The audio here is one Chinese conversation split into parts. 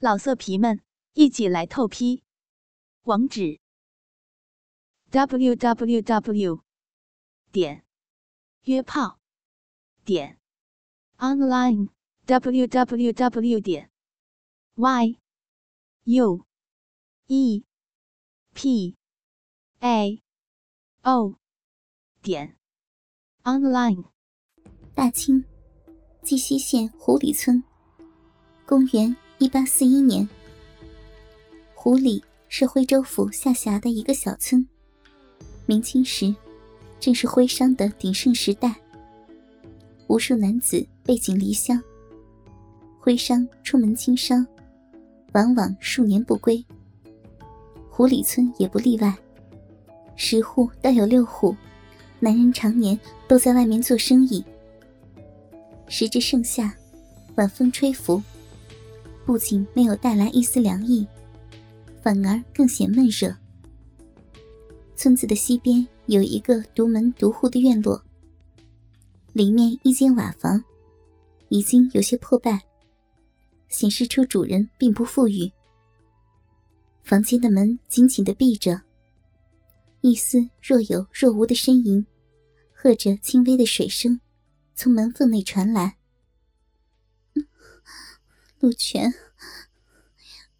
老色皮们，一起来透批！网址：w w w 点约炮点 online w w w 点 y u e p a o 点 online。大清鸡西县湖里村，公元。一八四一年，湖里是徽州府下辖的一个小村。明清时，正是徽商的鼎盛时代。无数男子背井离乡，徽商出门经商，往往数年不归。湖里村也不例外，十户倒有六户，男人常年都在外面做生意。时至盛夏，晚风吹拂。不仅没有带来一丝凉意，反而更显闷热。村子的西边有一个独门独户的院落，里面一间瓦房已经有些破败，显示出主人并不富裕。房间的门紧紧的闭着，一丝若有若无的呻吟，和着轻微的水声，从门缝内传来。陆泉，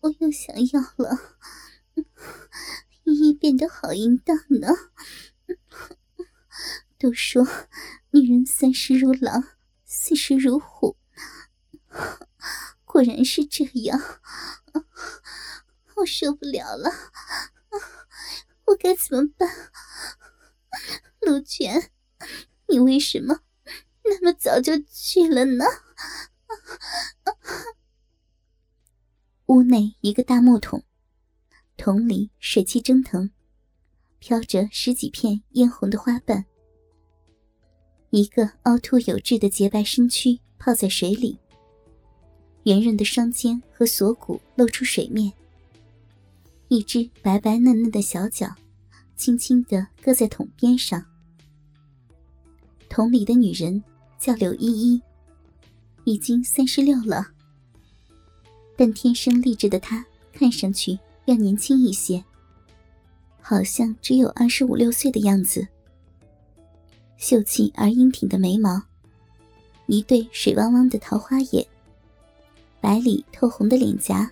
我又想要了。依依变得好淫荡呢。都说女人三十如狼，四十如虎，果然是这样。我受不了了，我该怎么办？陆泉，你为什么那么早就去了呢？屋内一个大木桶，桶里水汽蒸腾，飘着十几片嫣红的花瓣。一个凹凸有致的洁白身躯泡在水里，圆润的双肩和锁骨露出水面。一只白白嫩嫩的小脚，轻轻地搁在桶边上。桶里的女人叫柳依依，已经三十六了。但天生丽质的她，看上去要年轻一些，好像只有二十五六岁的样子。秀气而英挺的眉毛，一对水汪汪的桃花眼，白里透红的脸颊，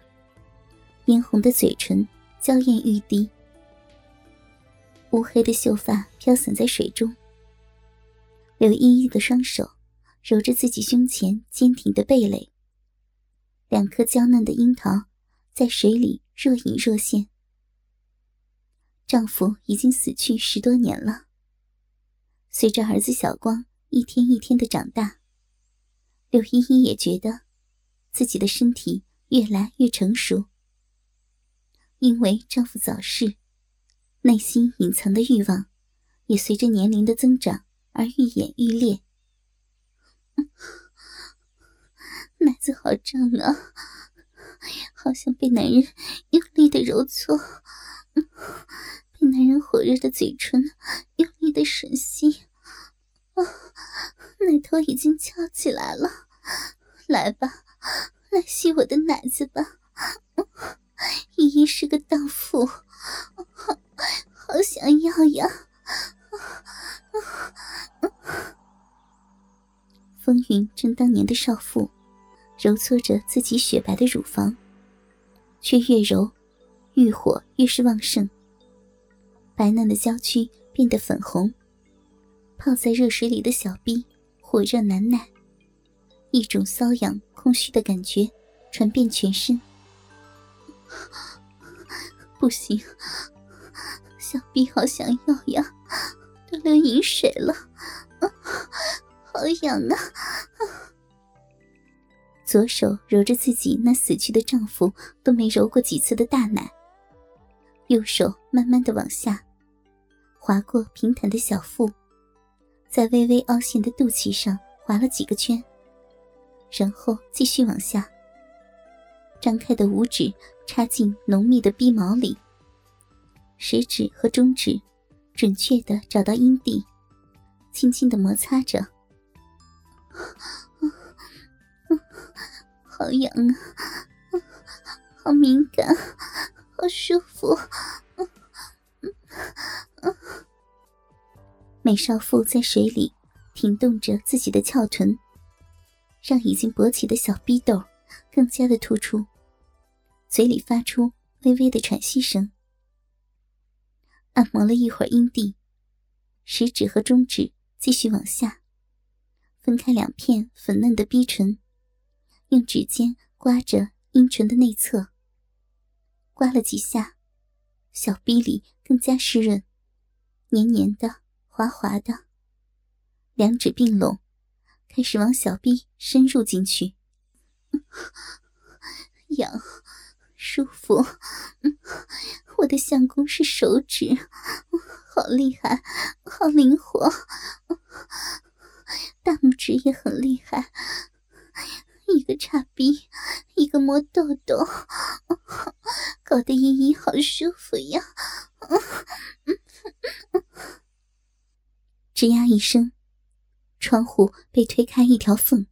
嫣红的嘴唇，娇艳欲滴。乌黑的秀发飘散在水中。柳依依的双手揉着自己胸前坚挺的蓓蕾。两颗娇嫩的樱桃，在水里若隐若现。丈夫已经死去十多年了。随着儿子小光一天一天的长大，柳依依也觉得自己的身体越来越成熟。因为丈夫早逝，内心隐藏的欲望也随着年龄的增长而愈演愈烈。奶子好胀啊，好像被男人用力的揉搓，被男人火热的嘴唇用力的吮吸，啊，奶头已经翘起来了，来吧，来吸我的奶子吧，依依是个荡妇，好想要呀，风云正当年的少妇。揉搓着自己雪白的乳房，却越揉，欲火越是旺盛。白嫩的娇躯变得粉红，泡在热水里的小臂火热难耐，一种瘙痒空虚的感觉传遍全身。不行，小臂好想要呀，都流饮水了，好痒啊！左手揉着自己那死去的丈夫都没揉过几次的大奶，右手慢慢的往下，划过平坦的小腹，在微微凹陷的肚脐上划了几个圈，然后继续往下。张开的五指插进浓密的逼毛里，食指和中指准确的找到阴蒂，轻轻的摩擦着。好痒啊！好敏感，好舒服。美少妇在水里挺动着自己的翘臀，让已经勃起的小逼斗更加的突出，嘴里发出微微的喘息声。按摩了一会儿阴蒂，食指和中指继续往下，分开两片粉嫩的逼唇，用指尖刮着阴唇的内侧。刮了几下，小臂里更加湿润，黏黏的。滑滑的，两指并拢，开始往小臂深入进去，痒，舒服。我的相公是手指，好厉害，好灵活。大拇指也很厉害，一个插逼，一个摸豆豆，搞得依依好舒服呀。吱呀一声，窗户被推开一条缝，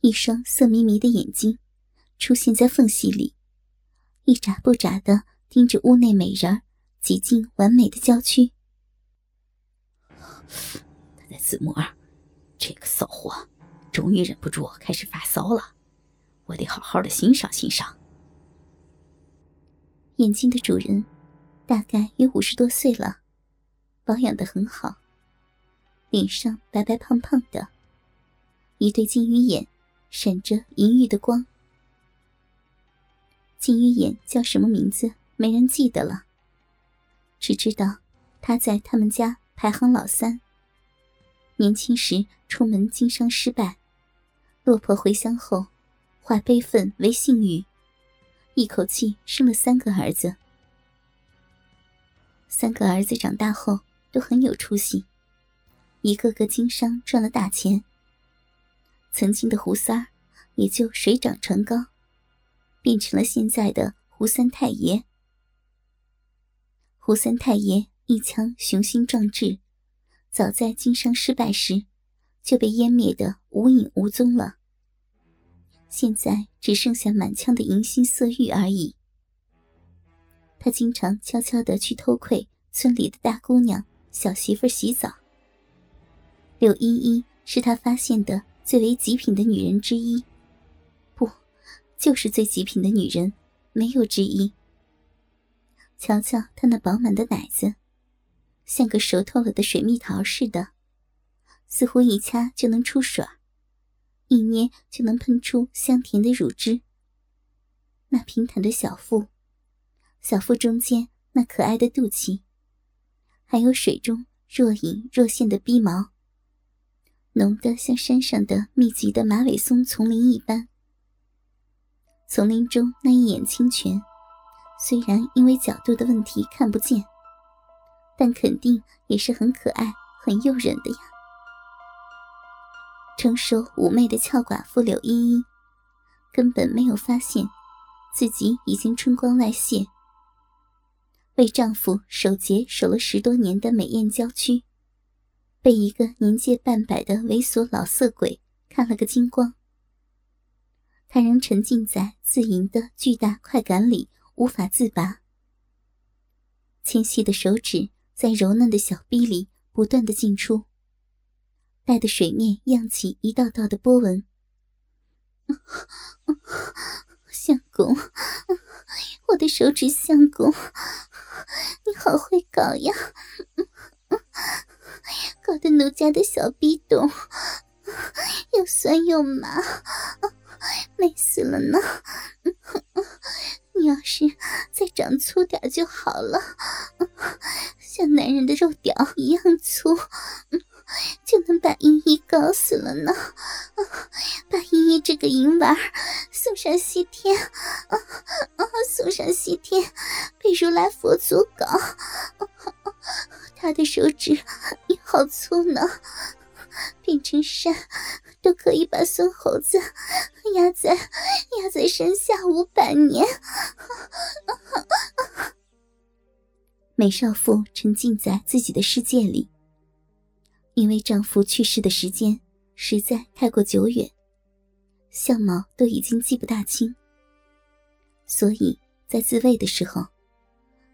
一双色迷迷的眼睛出现在缝隙里，一眨不眨的盯着屋内美人挤进完美的娇躯。他在自摸，这个骚货终于忍不住开始发骚了，我得好好的欣赏欣赏。眼睛的主人大概有五十多岁了，保养的很好。脸上白白胖胖的，一对金鱼眼闪着银玉的光。金鱼眼叫什么名字？没人记得了，只知道他在他们家排行老三。年轻时出门经商失败，落魄回乡后，化悲愤为幸运，一口气生了三个儿子。三个儿子长大后都很有出息。一个个经商赚了大钱，曾经的胡三儿也就水涨船高，变成了现在的胡三太爷。胡三太爷一腔雄心壮志，早在经商失败时就被湮灭的无影无踪了。现在只剩下满腔的淫心色欲而已。他经常悄悄的去偷窥村里的大姑娘、小媳妇洗澡。柳依依是他发现的最为极品的女人之一，不，就是最极品的女人，没有之一。瞧瞧她那饱满的奶子，像个熟透了的水蜜桃似的，似乎一掐就能出水，一捏就能喷出香甜的乳汁。那平坦的小腹，小腹中间那可爱的肚脐，还有水中若隐若现的逼毛。浓得像山上的密集的马尾松丛林一般。丛林中那一眼清泉，虽然因为角度的问题看不见，但肯定也是很可爱、很诱人的呀。成熟妩媚的俏寡妇柳依依，根本没有发现自己已经春光外泄，为丈夫守节守了十多年的美艳娇躯。被一个年届半百的猥琐老色鬼看了个精光，他仍沉浸在自淫的巨大快感里无法自拔。纤细的手指在柔嫩的小臂里不断的进出，带的水面漾起一道道的波纹。相公，我的手指相公，你好会搞呀！搞得奴家的小逼洞又酸又麻，美死了呢！你要是再长粗点就好了，像男人的肉屌一样粗，就能把依依搞死了呢！把依依这个淫娃送上西天，啊啊送上西天，被如来佛祖搞。他的手指也好粗呢，变成山都可以把孙猴子压在压在山下五百年。美少妇沉浸在自己的世界里，因为丈夫去世的时间实在太过久远，相貌都已经记不大清。所以在自慰的时候，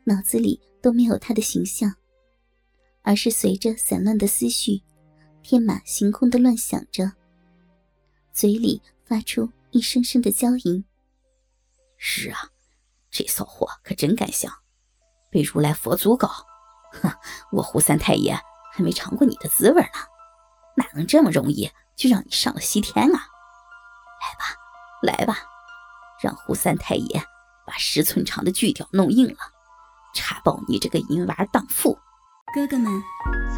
脑子里都没有他的形象，而是随着散乱的思绪，天马行空的乱想着，嘴里发出一声声的娇吟。是啊，这骚货可真敢想，被如来佛祖搞，哼，我胡三太爷还没尝过你的滋味呢，哪能这么容易就让你上了西天啊？来吧，来吧，让胡三太爷把十寸长的巨屌弄硬了，插爆你这个淫娃荡妇！哥哥们，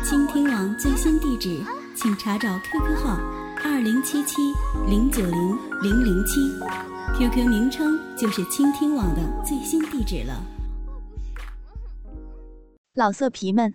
倾听网最新地址，请查找 QQ 号二零七七零九零零零七，QQ 名称就是倾听网的最新地址了。老色皮们，